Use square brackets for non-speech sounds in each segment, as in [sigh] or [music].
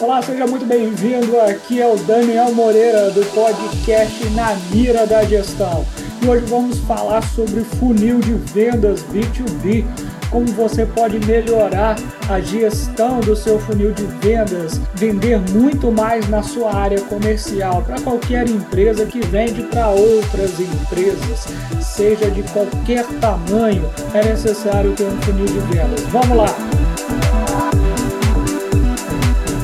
Olá, seja muito bem-vindo. Aqui é o Daniel Moreira do podcast Na Mira da Gestão. E hoje vamos falar sobre funil de vendas B2B, como você pode melhorar a gestão do seu funil de vendas, vender muito mais na sua área comercial para qualquer empresa que vende para outras empresas, seja de qualquer tamanho, é necessário ter um funil de vendas. Vamos lá!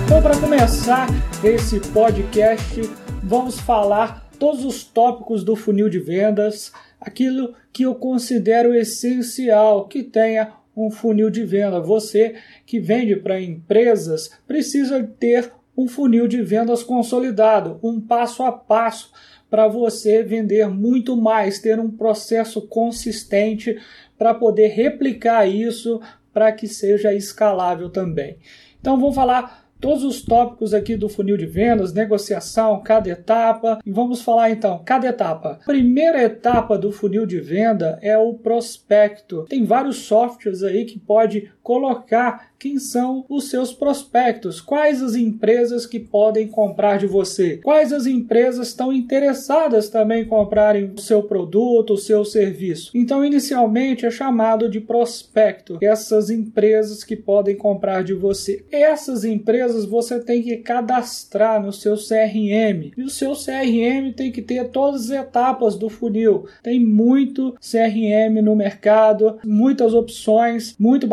Então, para começar esse podcast, vamos falar todos os tópicos do funil de vendas, aquilo que eu considero essencial que tenha um funil de venda. Você que vende para empresas precisa ter um funil de vendas consolidado, um passo a passo para você vender muito mais, ter um processo consistente para poder replicar isso para que seja escalável também. Então vamos falar todos os tópicos aqui do funil de vendas, negociação, cada etapa. Vamos falar então, cada etapa. Primeira etapa do funil de venda é o prospecto. Tem vários softwares aí que pode colocar quem são os seus prospectos, quais as empresas que podem comprar de você, quais as empresas estão interessadas também em comprarem o seu produto, o seu serviço. Então, inicialmente é chamado de prospecto, essas empresas que podem comprar de você. Essas empresas você tem que cadastrar no seu CRM e o seu CRM tem que ter todas as etapas do funil. Tem muito CRM no mercado, muitas opções muito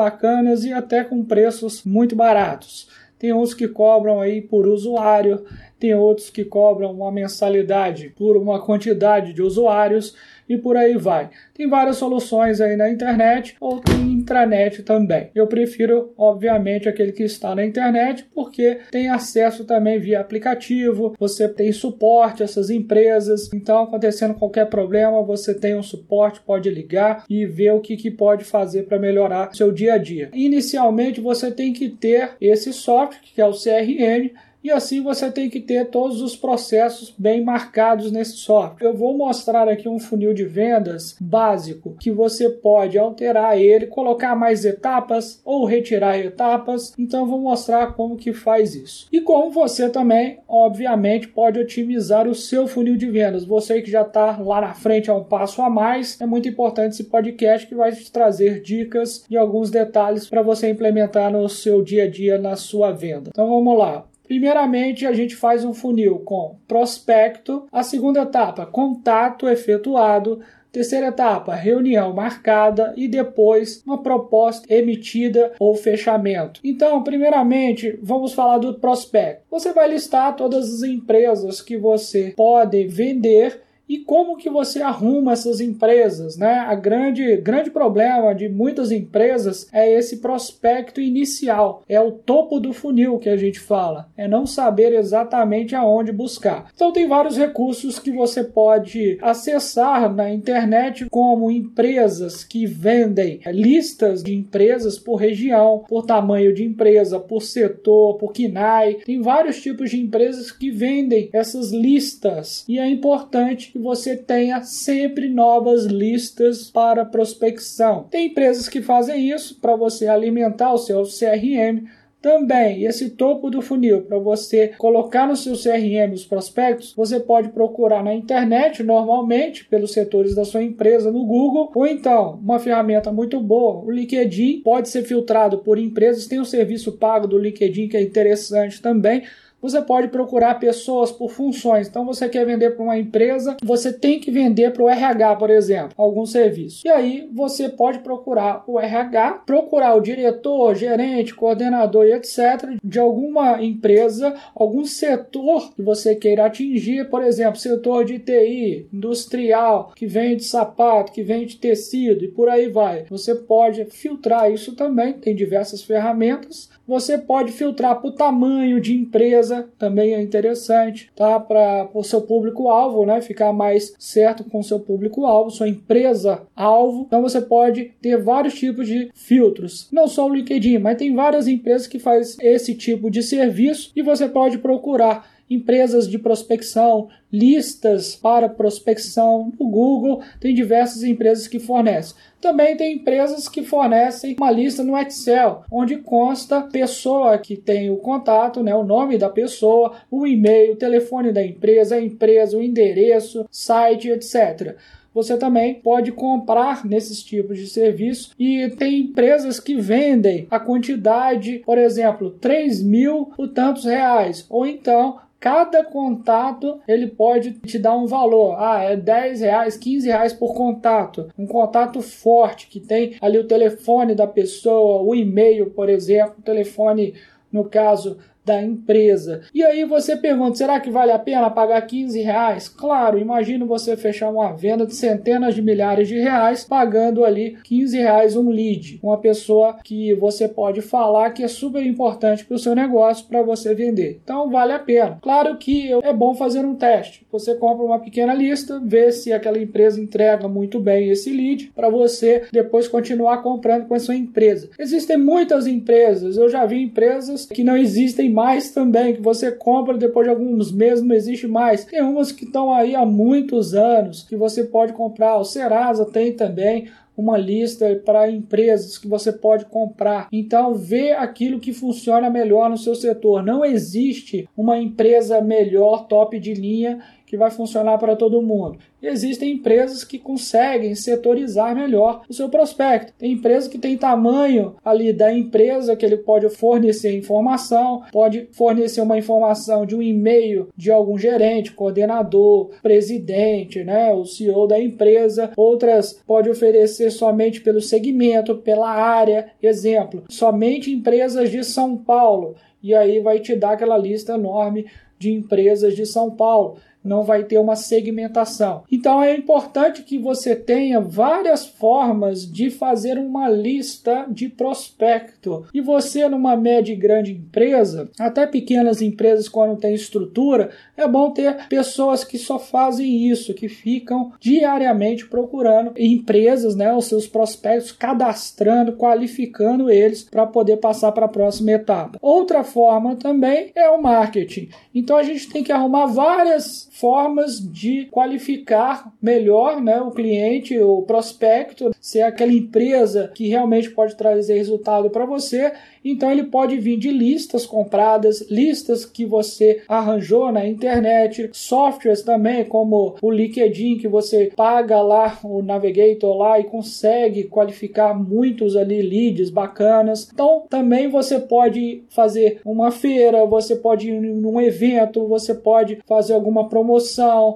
e até com preço preços muito baratos. Tem uns que cobram aí por usuário, tem outros que cobram uma mensalidade por uma quantidade de usuários e por aí vai. Tem várias soluções aí na internet ou tem intranet também. Eu prefiro, obviamente, aquele que está na internet porque tem acesso também via aplicativo, você tem suporte a essas empresas, então acontecendo qualquer problema, você tem um suporte, pode ligar e ver o que, que pode fazer para melhorar seu dia a dia. Inicialmente você tem que ter esse software que é o CRM e assim você tem que ter todos os processos bem marcados nesse software. Eu vou mostrar aqui um funil de vendas básico que você pode alterar ele, colocar mais etapas ou retirar etapas. Então vou mostrar como que faz isso. E como você também, obviamente, pode otimizar o seu funil de vendas. Você que já está lá na frente a um passo a mais, é muito importante esse podcast que vai te trazer dicas e alguns detalhes para você implementar no seu dia a dia na sua venda. Então vamos lá. Primeiramente, a gente faz um funil com prospecto, a segunda etapa, contato efetuado, Terceira etapa, reunião marcada e depois uma proposta emitida ou fechamento. Então, primeiramente, vamos falar do prospecto. Você vai listar todas as empresas que você pode vender e como que você arruma essas empresas, né? A grande, grande problema de muitas empresas é esse prospecto inicial, é o topo do funil que a gente fala, é não saber exatamente aonde buscar. Então tem vários recursos que você pode acessar na internet, como empresas que vendem listas de empresas por região, por tamanho de empresa, por setor, por KINAI. Tem vários tipos de empresas que vendem essas listas e é importante que você tenha sempre novas listas para prospecção. Tem empresas que fazem isso para você alimentar o seu CRM também, esse topo do funil, para você colocar no seu CRM os prospectos, você pode procurar na internet, normalmente, pelos setores da sua empresa, no Google, ou então, uma ferramenta muito boa, o LinkedIn, pode ser filtrado por empresas, tem um serviço pago do LinkedIn que é interessante também, você pode procurar pessoas por funções. Então, você quer vender para uma empresa, você tem que vender para o RH, por exemplo, algum serviço. E aí, você pode procurar o RH, procurar o diretor, gerente, coordenador e etc. de alguma empresa, algum setor que você queira atingir, por exemplo, setor de TI, industrial, que vende sapato, que vende tecido e por aí vai. Você pode filtrar isso também, tem diversas ferramentas. Você pode filtrar por tamanho de empresa também é interessante, tá? Para o seu público-alvo, né? Ficar mais certo com o seu público-alvo, sua empresa-alvo. Então você pode ter vários tipos de filtros. Não só o LinkedIn, mas tem várias empresas que fazem esse tipo de serviço e você pode procurar empresas de prospecção, listas para prospecção. No Google, tem diversas empresas que fornecem. Também tem empresas que fornecem uma lista no Excel, onde consta pessoa que tem o contato, né, o nome da pessoa, o e-mail, o telefone da empresa, a empresa, o endereço, site, etc você também pode comprar nesses tipos de serviço e tem empresas que vendem a quantidade, por exemplo, 3 mil por tantos reais, ou então cada contato ele pode te dar um valor. Ah, é 10 reais, 15 reais por contato. Um contato forte que tem ali o telefone da pessoa, o e-mail, por exemplo, o telefone, no caso da empresa. E aí você pergunta, será que vale a pena pagar 15 reais? Claro, imagina você fechar uma venda de centenas de milhares de reais pagando ali 15 reais um lead, uma pessoa que você pode falar que é super importante para o seu negócio para você vender. Então vale a pena. Claro que é bom fazer um teste. Você compra uma pequena lista, vê se aquela empresa entrega muito bem esse lead para você depois continuar comprando com a sua empresa. Existem muitas empresas, eu já vi empresas que não existem mais também, que você compra depois de alguns meses não existe mais. Tem umas que estão aí há muitos anos que você pode comprar. O Serasa tem também uma lista para empresas que você pode comprar. Então, vê aquilo que funciona melhor no seu setor. Não existe uma empresa melhor, top de linha que vai funcionar para todo mundo. E existem empresas que conseguem setorizar melhor o seu prospecto. Tem empresa que tem tamanho ali da empresa que ele pode fornecer informação, pode fornecer uma informação de um e-mail de algum gerente, coordenador, presidente, né, o CEO da empresa. Outras pode oferecer somente pelo segmento, pela área. Exemplo, somente empresas de São Paulo. E aí vai te dar aquela lista enorme de empresas de São Paulo não vai ter uma segmentação. Então é importante que você tenha várias formas de fazer uma lista de prospecto. E você, numa média e grande empresa, até pequenas empresas, quando tem estrutura, é bom ter pessoas que só fazem isso, que ficam diariamente procurando empresas, né, os seus prospectos, cadastrando, qualificando eles para poder passar para a próxima etapa. Outra forma também é o marketing. Então a gente tem que arrumar várias formas de qualificar melhor né, o cliente, o prospecto, se é aquela empresa que realmente pode trazer resultado para você então ele pode vir de listas compradas, listas que você arranjou na internet, softwares também como o LinkedIn que você paga lá o Navigator lá e consegue qualificar muitos ali leads bacanas. Então também você pode fazer uma feira, você pode ir num evento, você pode fazer alguma promoção,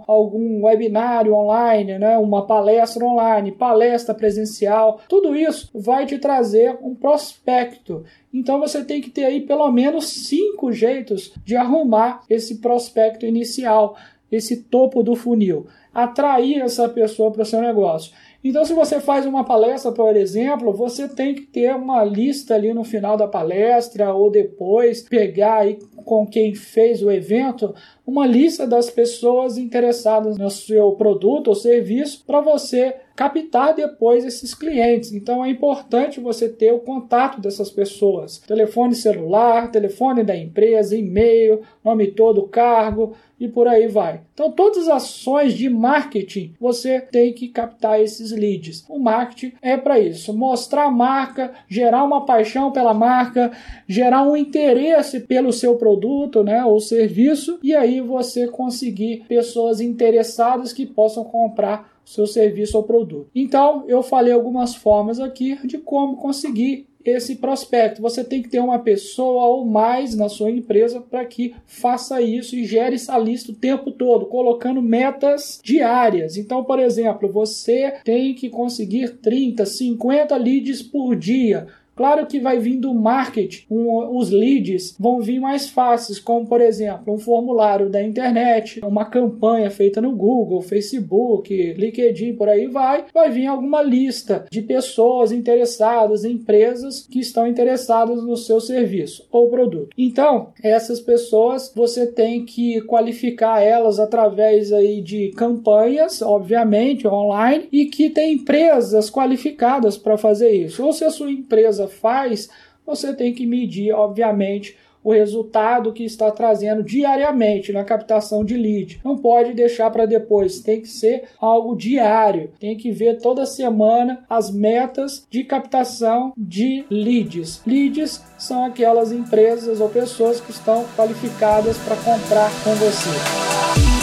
algum webinário online, né, uma palestra online, palestra presencial. Tudo isso vai te trazer um prospecto então você tem que ter aí pelo menos cinco jeitos de arrumar esse prospecto inicial, esse topo do funil, atrair essa pessoa para o seu negócio. Então, se você faz uma palestra, por exemplo, você tem que ter uma lista ali no final da palestra ou depois pegar aí com quem fez o evento uma lista das pessoas interessadas no seu produto ou serviço para você captar depois esses clientes. Então é importante você ter o contato dessas pessoas: telefone celular, telefone da empresa, e-mail, nome todo, cargo e por aí vai. Então todas as ações de marketing você tem que captar esses leads. O marketing é para isso, mostrar a marca, gerar uma paixão pela marca, gerar um interesse pelo seu produto, né, ou serviço e aí você conseguir pessoas interessadas que possam comprar seu serviço ou produto. Então, eu falei algumas formas aqui de como conseguir esse prospecto. Você tem que ter uma pessoa ou mais na sua empresa para que faça isso e gere essa lista o tempo todo, colocando metas diárias. Então, por exemplo, você tem que conseguir 30, 50 leads por dia. Claro que vai vir do marketing, um, os leads vão vir mais fáceis, como por exemplo, um formulário da internet, uma campanha feita no Google, Facebook, LinkedIn, por aí vai, vai vir alguma lista de pessoas interessadas, empresas que estão interessadas no seu serviço ou produto. Então, essas pessoas você tem que qualificar elas através aí de campanhas, obviamente, online, e que tem empresas qualificadas para fazer isso. Ou se a sua empresa faz, você tem que medir, obviamente, o resultado que está trazendo diariamente na captação de lead. Não pode deixar para depois, tem que ser algo diário. Tem que ver toda semana as metas de captação de leads. Leads são aquelas empresas ou pessoas que estão qualificadas para comprar com você.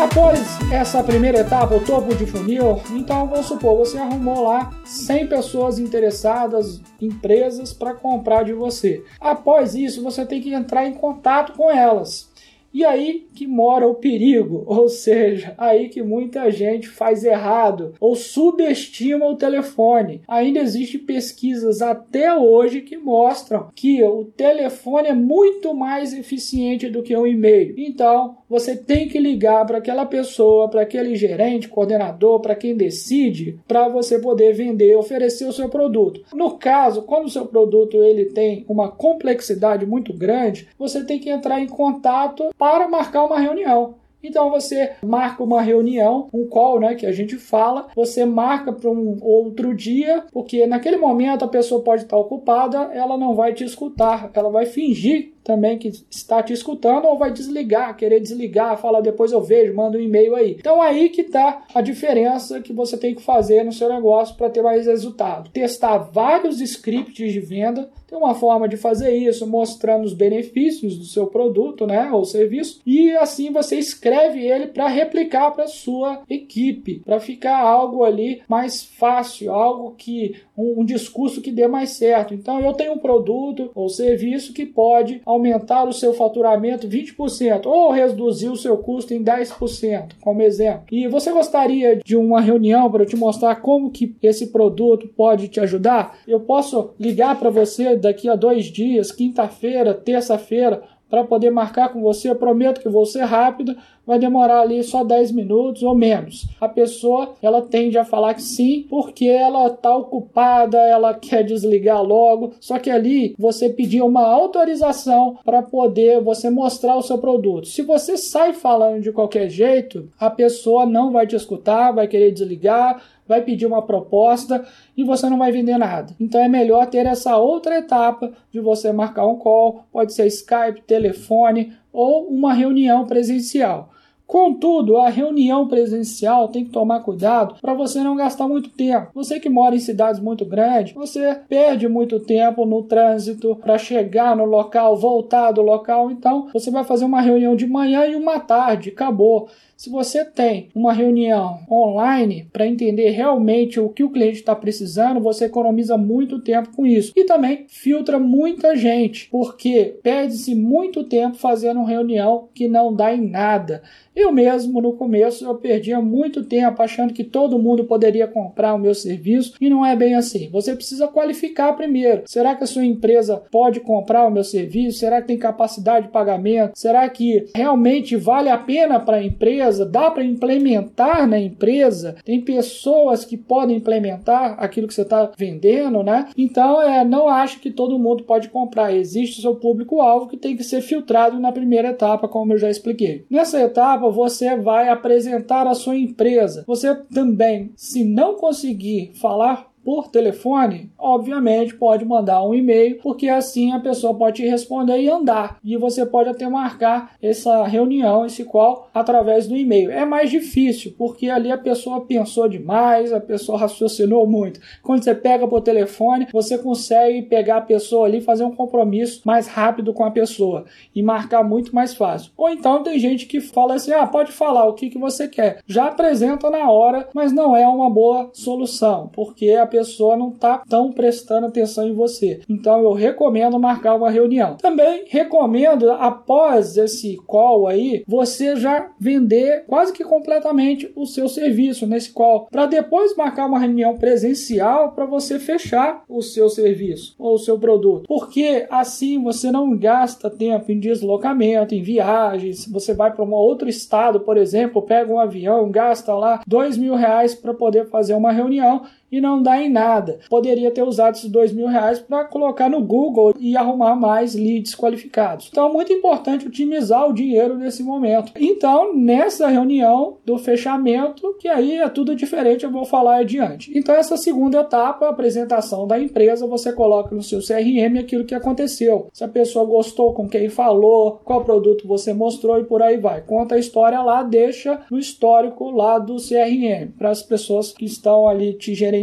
Após essa primeira etapa, o topo de funil, então vamos supor, você arrumou lá 100 pessoas interessadas, empresas para comprar de você. Após isso, você tem que entrar em contato com elas. E aí que mora o perigo, [laughs] ou seja, aí que muita gente faz errado ou subestima o telefone. Ainda existem pesquisas até hoje que mostram que o telefone é muito mais eficiente do que o e-mail. Então, você tem que ligar para aquela pessoa, para aquele gerente, coordenador, para quem decide, para você poder vender, oferecer o seu produto. No caso, quando o seu produto ele tem uma complexidade muito grande, você tem que entrar em contato para marcar uma reunião. Então você marca uma reunião, um call, né, que a gente fala, você marca para um outro dia, porque naquele momento a pessoa pode estar ocupada, ela não vai te escutar, ela vai fingir também que está te escutando ou vai desligar, querer desligar, falar depois eu vejo, manda um e-mail aí. Então aí que está a diferença que você tem que fazer no seu negócio para ter mais resultado. Testar vários scripts de venda, tem uma forma de fazer isso mostrando os benefícios do seu produto, né, ou serviço, e assim você escreve ele para replicar para sua equipe, para ficar algo ali mais fácil, algo que um, um discurso que dê mais certo. Então eu tenho um produto ou serviço que pode aumentar o seu faturamento 20% ou reduzir o seu custo em 10%, como exemplo. E você gostaria de uma reunião para te mostrar como que esse produto pode te ajudar? Eu posso ligar para você daqui a dois dias, quinta-feira, terça-feira, para poder marcar com você. Eu prometo que vou ser rápido, vai demorar ali só 10 minutos ou menos. A pessoa, ela tende a falar que sim, porque ela está ocupada, ela [laughs] quer desligar logo. Só que ali você pediu uma autorização para poder você mostrar o seu produto. Se você sai falando de qualquer jeito, a pessoa não vai te escutar, vai querer desligar, vai pedir uma proposta e você não vai vender nada. Então é melhor ter essa outra etapa de você marcar um call, pode ser Skype, telefone ou uma reunião presencial. Contudo, a reunião presencial tem que tomar cuidado para você não gastar muito tempo. Você que mora em cidades muito grandes, você perde muito tempo no trânsito para chegar no local, voltar do local. Então, você vai fazer uma reunião de manhã e uma tarde, acabou. Se você tem uma reunião online para entender realmente o que o cliente está precisando, você economiza muito tempo com isso. E também filtra muita gente, porque perde-se muito tempo fazendo reunião que não dá em nada. Eu mesmo, no começo, eu perdia muito tempo achando que todo mundo poderia comprar o meu serviço e não é bem assim. Você precisa qualificar primeiro. Será que a sua empresa pode comprar o meu serviço? Será que tem capacidade de pagamento? Será que realmente vale a pena para a empresa? Dá para implementar na empresa? Tem pessoas que podem implementar aquilo que você está vendendo, né? Então, é, não acho que todo mundo pode comprar. Existe o seu público-alvo que tem que ser filtrado na primeira etapa, como eu já expliquei. Nessa etapa, você vai apresentar a sua empresa. Você também, se não conseguir falar por telefone, obviamente pode mandar um e-mail, porque assim a pessoa pode te responder e andar. E você pode até marcar essa reunião, esse qual, através do e-mail. É mais difícil, porque ali a pessoa pensou demais, a pessoa raciocinou muito. Quando você pega por telefone, você consegue pegar a pessoa ali, fazer um compromisso mais rápido com a pessoa e marcar muito mais fácil. Ou então tem gente que fala assim: ah, pode falar o que, que você quer. Já apresenta na hora, mas não é uma boa solução, porque a pessoa não está tão prestando atenção em você. Então eu recomendo marcar uma reunião. Também recomendo, após esse call aí, você já vender quase que completamente o seu serviço nesse call, para depois marcar uma reunião presencial para você fechar o seu serviço ou o seu produto. Porque assim você não gasta tempo em deslocamento, em viagens. Você vai para um outro estado, por exemplo, pega um avião, gasta lá dois mil reais para poder fazer uma reunião e não dá em nada. Poderia ter usado esses dois mil reais para colocar no Google e arrumar mais leads qualificados. Então é muito importante otimizar o dinheiro nesse momento. Então, nessa reunião do fechamento, que aí é tudo diferente, eu vou falar adiante. Então, essa segunda etapa, a apresentação da empresa, você coloca no seu CRM aquilo que aconteceu. Se a pessoa gostou com quem falou, qual produto você mostrou e por aí vai. Conta a história lá, deixa no histórico lá do CRM, para as pessoas que estão ali te gerenciando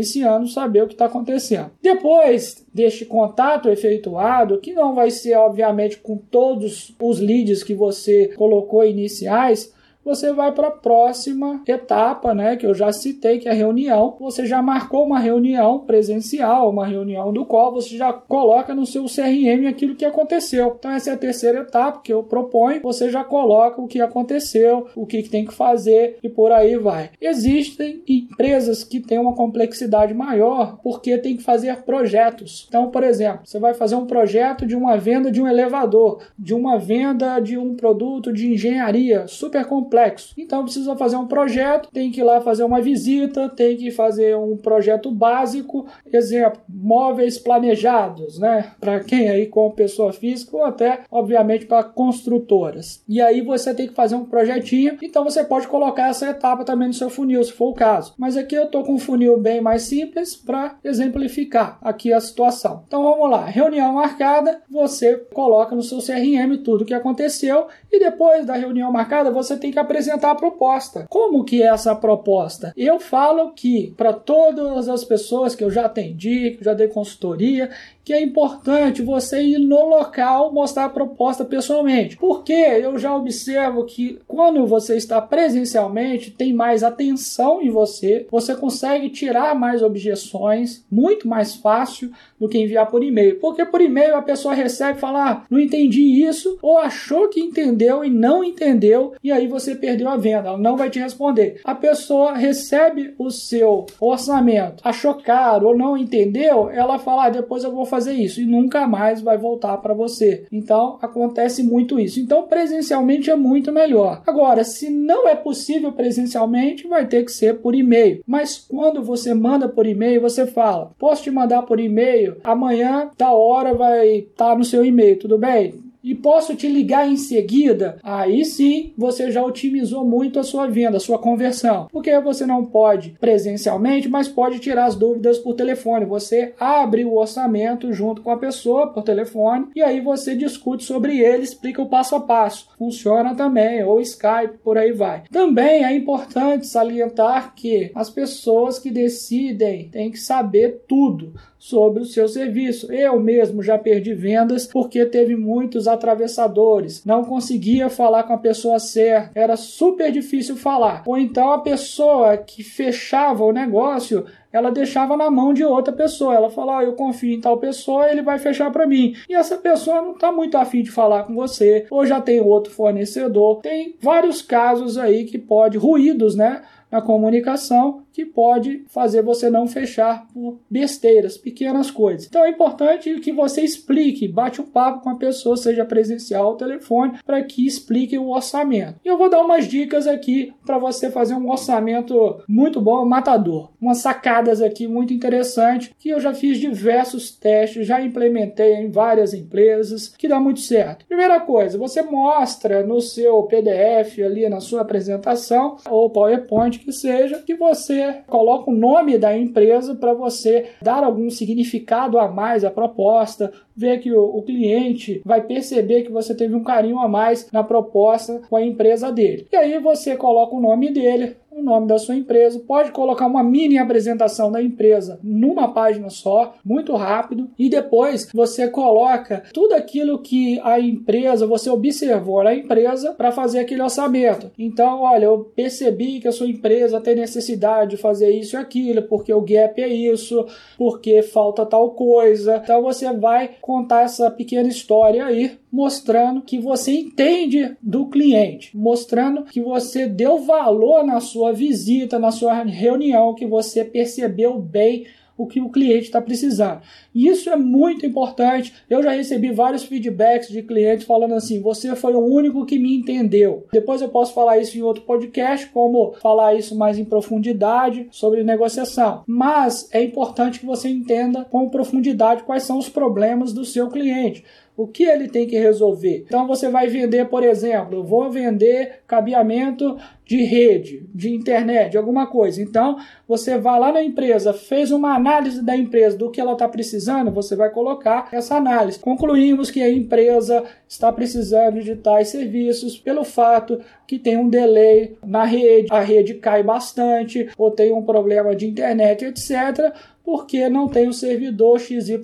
saber o que está acontecendo. Depois deste contato efetuado, que não vai ser obviamente com todos os leads que você colocou iniciais, você vai para a próxima etapa, né, que eu já citei, que é a reunião. Você já marcou uma reunião presencial, uma reunião do qual você já coloca no seu CRM aquilo que aconteceu. Então essa é a terceira etapa que eu proponho. Você já coloca o que aconteceu, o que tem que fazer e por aí vai. Existem empresas que têm uma complexidade maior porque tem que fazer projetos. Então, por exemplo, você vai fazer um projeto de uma venda de um elevador, de uma venda de um produto de engenharia super complexo complexo. Então precisa fazer um projeto, tem que ir lá fazer uma visita, tem que fazer um projeto básico, exemplo, móveis planejados, né? Para quem aí como pessoa física ou até, obviamente, para construtoras. E aí você tem que fazer um projetinho, então você pode colocar essa etapa também no seu funil, se for o caso. Mas aqui eu tô com um funil bem mais simples para exemplificar aqui a situação. Então vamos lá, reunião marcada, você coloca no seu CRM tudo o que aconteceu e depois da reunião marcada você tem que apresentar a proposta. Como que é essa proposta? Eu falo que para todas as pessoas que eu já atendi, que já dei consultoria, que é importante você ir no local mostrar a proposta pessoalmente. Porque eu já observo que quando você está presencialmente, tem mais atenção em você, você consegue tirar mais objeções, muito mais fácil do que enviar por e-mail. Porque por e-mail a pessoa recebe e fala: ah, não entendi isso, ou achou que entendeu e não entendeu, e aí você perdeu a venda, ela não vai te responder. A pessoa recebe o seu orçamento, achou caro ou não entendeu, ela fala: ah, depois eu vou fazer fazer isso e nunca mais vai voltar para você. Então acontece muito isso. Então presencialmente é muito melhor. Agora, se não é possível presencialmente, vai ter que ser por e-mail. Mas quando você manda por e-mail, você fala: "Posso te mandar por e-mail? Amanhã, da hora vai estar tá no seu e-mail, tudo bem?" E posso te ligar em seguida, aí sim você já otimizou muito a sua venda, a sua conversão. Porque você não pode presencialmente, mas pode tirar as dúvidas por telefone. Você abre o orçamento junto com a pessoa por telefone e aí você discute sobre ele, explica o passo a passo. Funciona também, ou Skype, por aí vai. Também é importante salientar que as pessoas que decidem têm que saber tudo sobre o seu serviço. Eu mesmo já perdi vendas porque teve muitos atravessadores, não conseguia falar com a pessoa certa, era super difícil falar. Ou então a pessoa que fechava o negócio ela deixava na mão de outra pessoa. Ela falava, ah, eu confio em tal pessoa, ele vai fechar para mim. E essa pessoa não está muito afim de falar com você, ou já tem outro fornecedor. Tem vários casos aí que pode, ruídos, né? na comunicação que pode fazer você não fechar por besteiras, pequenas coisas. Então é importante que você explique, bate um papo com a pessoa, seja presencial ou telefone, para que explique o orçamento. E eu vou dar umas dicas aqui para você fazer um orçamento muito bom, matador. Umas sacadas aqui muito interessantes que eu já fiz diversos testes, já implementei em várias empresas, que dá muito certo. Primeira coisa, você mostra no seu PDF ali na sua apresentação ou PowerPoint que seja, que você coloca o nome da empresa para você dar algum significado a mais à proposta, ver que o, o, cliente vai perceber que você teve um carinho a mais na proposta com a empresa dele. E aí você coloca o nome dele, o nome da sua empresa, pode colocar uma mini apresentação da empresa numa página só, muito rápido, e depois você coloca tudo aquilo que a empresa, você observou na empresa para fazer aquele orçamento. Então, olha, eu percebi que a sua empresa tem necessidade de fazer isso e aquilo, porque o gap é isso, porque falta tal coisa. Então você vai contar essa pequena história aí, mostrando que você entende do cliente, mostrando que você deu valor na sua visita, na sua reunião, que você percebeu bem o que o cliente está precisando. E isso é muito importante. Eu já recebi vários feedbacks de clientes falando assim: você foi o único que me entendeu. Depois eu posso falar isso em outro podcast, como falar isso mais em profundidade sobre negociação. Mas é importante que você entenda com profundidade quais são os problemas do seu cliente o que ele tem que resolver. Então você vai vender, por exemplo, eu vou vender cabeamento de rede, de internet, de alguma coisa. Então você vai lá na empresa, fez uma análise da empresa do que ela está precisando, você vai colocar essa análise. Concluímos que a empresa está precisando de tais serviços pelo fato que tem um delay na rede, a rede cai bastante, ou tem um problema de internet, etc porque não tem o servidor XYZ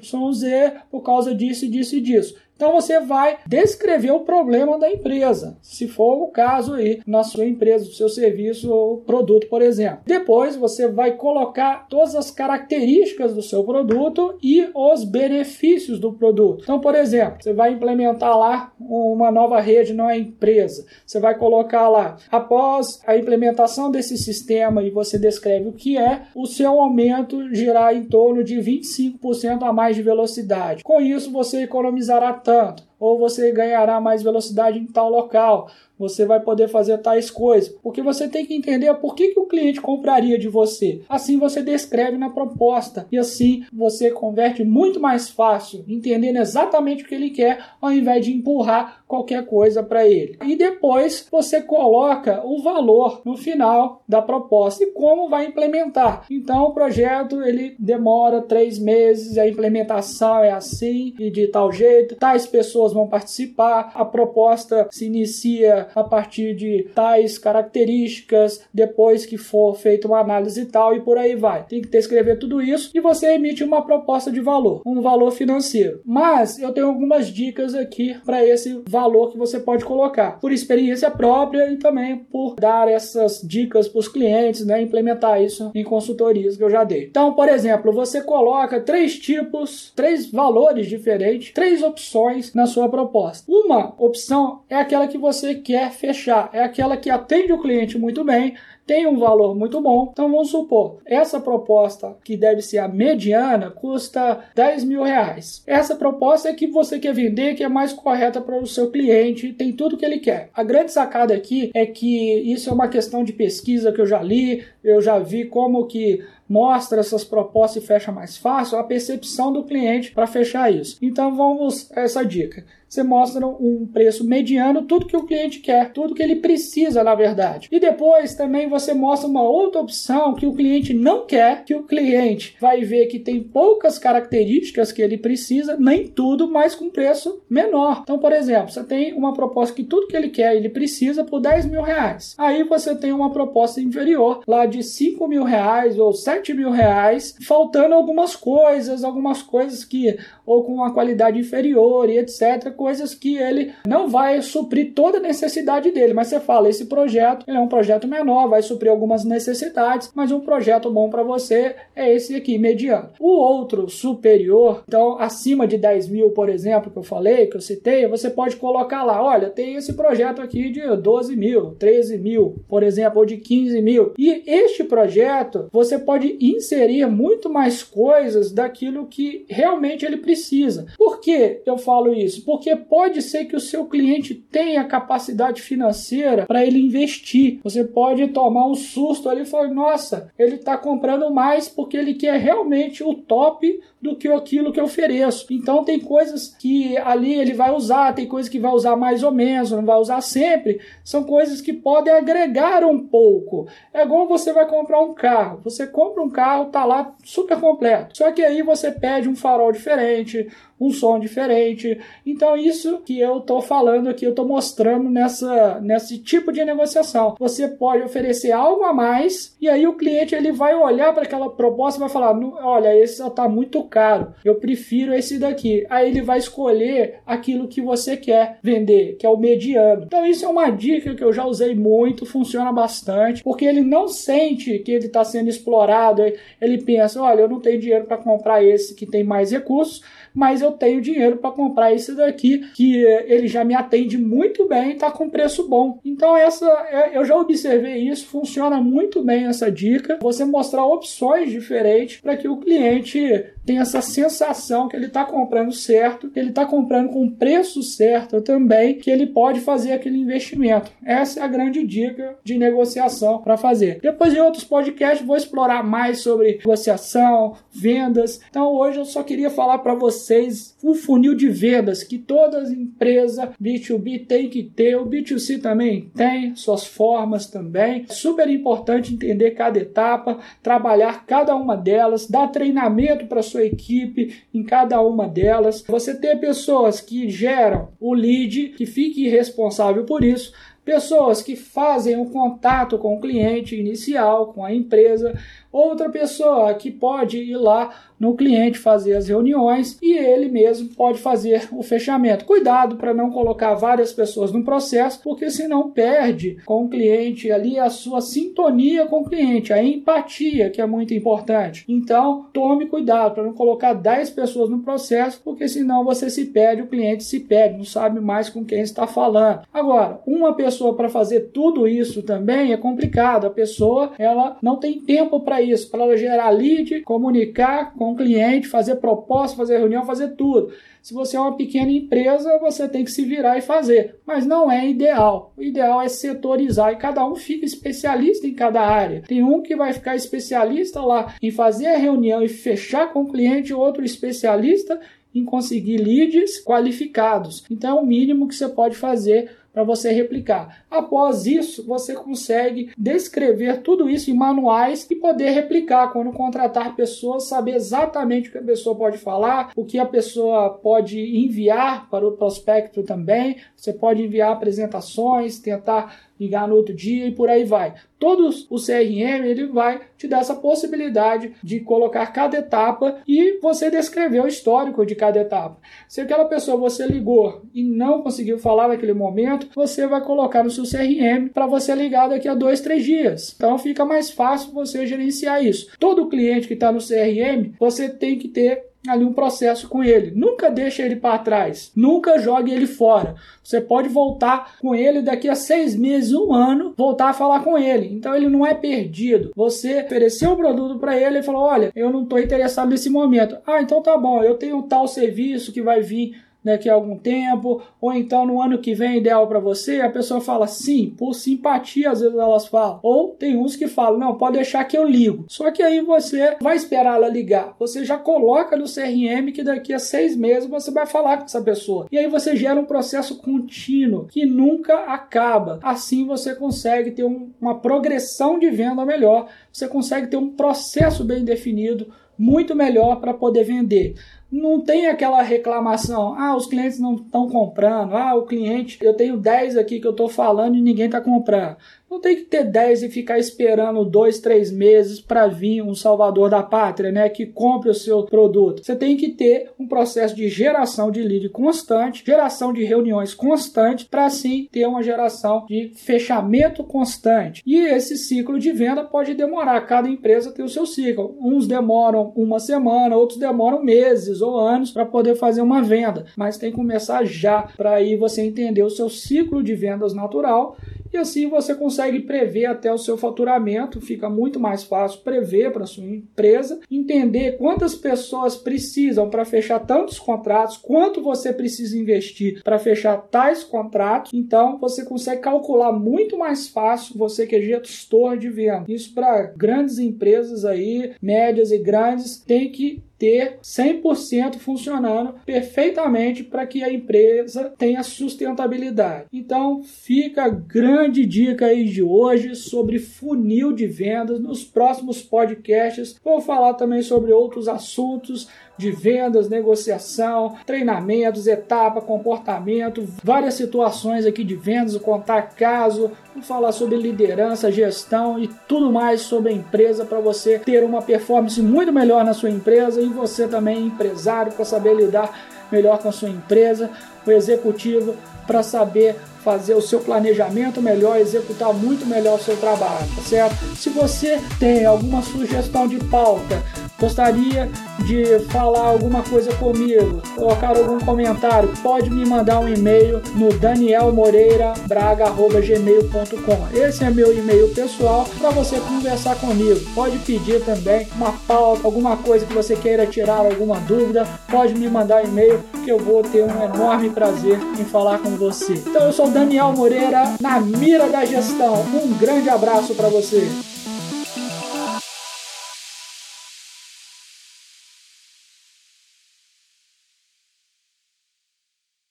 por causa disso, disso e disso. Então você vai descrever o problema da empresa, se for o caso aí na sua empresa, do seu serviço ou produto, por exemplo. Depois você vai colocar todas as características do seu produto e os benefícios do produto. Então, por exemplo, você vai implementar lá uma nova rede na empresa. Você vai colocar lá, após a implementação desse sistema e você descreve o que é, o seu aumento girar em torno de 25% a mais de velocidade. Com isso, você economizará tanto, ou você ganhará mais velocidade em tal local, você vai poder fazer tais coisas. Porque você tem que entender por que, que o cliente compraria de você. Assim você descreve na proposta e assim você converte muito mais fácil, entendendo exatamente o que ele quer, ao invés de empurrar qualquer coisa para ele. E depois você coloca o valor no final da proposta e como vai implementar. Então o projeto ele demora três meses, a implementação é assim e de tal jeito, tais pessoas vão participar, a proposta se inicia a partir de tais características, depois que for feita uma análise e tal, e por aí vai. Tem que descrever tudo isso e você emite uma proposta de valor, um valor financeiro. Mas eu tenho algumas dicas aqui para esse valor que você pode colocar, por experiência própria e também por dar essas dicas para os clientes, né, implementar isso em consultorias que eu já dei. Então, por exemplo, você coloca três tipos, três valores diferentes, três opções na sua proposta. Uma opção é aquela que você quer quer fechar, é aquela que atende o cliente muito bem, tem um valor muito bom. Então vamos supor, essa proposta que deve ser a mediana custa 10 mil reais. Essa proposta é que você quer vender, que é mais correta para o seu cliente, tem tudo que ele quer. A grande sacada aqui é que isso é uma questão de pesquisa que eu já li, eu já vi como que mostra essas propostas e fecha mais fácil, a percepção do cliente para fechar isso. Então vamos essa dica. Você mostra um preço mediano, tudo que o cliente quer, tudo que ele precisa, na verdade. E depois também você mostra uma outra opção que o cliente não quer, que o cliente vai ver que tem poucas características que ele precisa, nem tudo, mas com preço menor. Então, por exemplo, você tem uma proposta que tudo que ele quer, ele precisa por 10 mil reais. Aí você tem uma proposta inferior, lá de 5 mil reais ou 7 mil reais, faltando algumas coisas, algumas coisas que ou com uma qualidade inferior e etc. Coisas que ele não vai suprir toda a necessidade dele. Mas você fala, esse projeto é um projeto menor, vai suprir algumas necessidades, mas um projeto bom para você é esse aqui, mediano. O outro superior, então acima de 10 mil, por exemplo, que eu falei, que eu citei, você pode colocar lá, olha, tem esse projeto aqui de 12 mil, 13 mil, por exemplo, ou de 15 mil. E este projeto, você pode inserir muito mais coisas daquilo que realmente ele precisa. Por que eu falo isso? Porque pode ser que o seu cliente tenha capacidade financeira para ele investir. Você pode tomar um susto ali e falar: nossa, ele está comprando mais porque ele quer realmente o top do que aquilo que eu ofereço. Então tem coisas que ali ele vai usar, tem coisas que vai usar mais ou menos, não vai usar sempre. São coisas que podem agregar um pouco. É igual você vai comprar um carro. Você compra um carro, tá lá super completo. Só que aí você pede um farol diferente, um som diferente. Então, isso que eu estou falando aqui, eu estou mostrando nessa, nesse tipo de negociação. Você pode oferecer algo a mais e aí o cliente ele vai olhar para aquela proposta e vai falar: olha, esse está muito caro, eu prefiro esse daqui. Aí ele vai escolher aquilo que você quer vender, que é o mediano. Então, isso é uma dica que eu já usei muito, funciona bastante, porque ele não sente que ele está sendo explorado, ele pensa: olha, eu não tenho dinheiro para comprar esse que tem mais recursos mas eu tenho dinheiro para comprar esse daqui, que eh, ele já me atende muito bem e está com preço bom. Então, essa é, eu já observei isso, funciona muito bem essa dica. Você mostrar opções diferentes para que o cliente tenha essa sensação que ele está comprando certo, que ele está comprando com preço certo também, que ele pode fazer aquele investimento. Essa é a grande dica de negociação para fazer. Depois em outros podcasts vou explorar mais sobre negociação, vendas. Então hoje eu só queria falar para vocês o funil de vendas que todas as empresas B2B tem que ter, o B2C também tem suas formas também. É super importante entender cada etapa, trabalhar cada uma delas, dar treinamento para sua equipe em cada uma delas. Você ter pessoas que geram o lead, que fique responsável por isso, pessoas que fazem o contato com o cliente inicial, com a empresa, outra pessoa que pode ir lá no cliente fazer as reuniões e ele mesmo pode fazer o fechamento. Cuidado para não colocar várias pessoas no processo, porque senão perde com o cliente ali a sua sintonia com o cliente, a empatia, que é muito importante. Então, tome cuidado para não colocar 10 pessoas no processo, porque senão você se perde, o cliente se perde, não sabe mais com quem está falando. Agora, uma pessoa para fazer tudo isso também é complicado. A pessoa, ela não tem tempo para isso, para gerar lead, comunicar com o cliente, fazer proposta, fazer reunião, fazer tudo. Se você é uma pequena empresa, você tem que se virar e fazer, mas não é ideal. O ideal é setorizar e cada um fica especialista em cada área. Tem um que vai ficar especialista lá em fazer a reunião e fechar com o cliente, outro especialista em conseguir leads qualificados. Então é o mínimo que você pode fazer para você replicar. Após isso, você consegue descrever tudo isso em manuais e poder replicar quando contratar pessoas, saber exatamente o que a pessoa pode falar, o que a pessoa pode enviar para o prospecto também. Você pode enviar apresentações, tentar ligar no outro dia e por aí vai. Todos o CRM ele vai te dar essa possibilidade de colocar cada etapa e você descrever o histórico de cada etapa. Se aquela pessoa você ligou e não conseguiu falar naquele momento, você vai colocar no seu CRM para você ligar daqui a dois, três dias. Então fica mais fácil você gerenciar isso. Todo cliente que está no CRM, você tem que ter ali um processo com ele. Nunca deixe ele para trás. Nunca jogue ele fora. Você pode voltar com ele daqui a seis meses, um ano, voltar a falar com ele. Então ele não é perdido. Você ofereceu o produto para ele e falou: Olha, eu não estou interessado nesse momento. Ah, então tá bom, eu tenho tal serviço que vai vir daqui a algum tempo, ou então no ano que vem ideal para você, a pessoa fala sim, por simpatia às vezes elas falam. Ou tem uns que falam, não, pode deixar que eu ligo. Só que aí você vai esperar ela ligar. Você já coloca no CRM que daqui a seis meses você vai falar com essa pessoa. E aí você gera um processo contínuo que nunca acaba. Assim você consegue ter um, uma progressão de venda melhor, você consegue ter um processo bem definido muito melhor para poder vender não tem aquela reclamação, ah, os clientes não estão comprando, ah, o cliente, eu tenho 10 aqui que eu estou falando e ninguém está comprando. Não tem que ter 10 e ficar esperando dois, três meses para vir um salvador da pátria, né, que compre o seu produto. Você tem que ter um processo de geração de lead constante, geração de reuniões constante, para assim ter uma geração de fechamento constante. E esse ciclo de venda pode demorar, cada empresa tem o seu ciclo. Uns demoram uma semana, outros demoram meses ou anos para poder fazer uma venda, mas tem que começar já para aí você entender o seu ciclo de vendas natural e assim você consegue prever até o seu faturamento, fica muito mais fácil prever para sua empresa, entender quantas pessoas precisam para fechar tantos contratos, quanto você precisa investir para fechar tais contratos. Então você consegue calcular muito mais fácil você que é gestor de venda. Isso para grandes empresas aí, médias e grandes, tem que ter 100% funcionando perfeitamente para que a empresa tenha sustentabilidade. Então, fica a grande dica aí de hoje sobre funil de vendas. Nos próximos podcasts, vou falar também sobre outros assuntos de vendas, negociação, treinamentos, etapa, comportamento, várias situações aqui de vendas, contar caso, falar sobre liderança, gestão e tudo mais sobre a empresa para você ter uma performance muito melhor na sua empresa e você também empresário para saber lidar melhor com a sua empresa, o executivo para saber fazer o seu planejamento melhor, executar muito melhor o seu trabalho, tá certo? Se você tem alguma sugestão de pauta, gostaria de falar alguma coisa comigo, colocar algum comentário, pode me mandar um e-mail no danielmoreirabraga.gmail.com. Esse é meu e-mail pessoal para você conversar comigo. Pode pedir também uma pauta, alguma coisa que você queira tirar alguma dúvida, pode me mandar e-mail que eu vou ter um enorme prazer em falar com você. Então eu sou Daniel Moreira, na mira da gestão. Um grande abraço para você.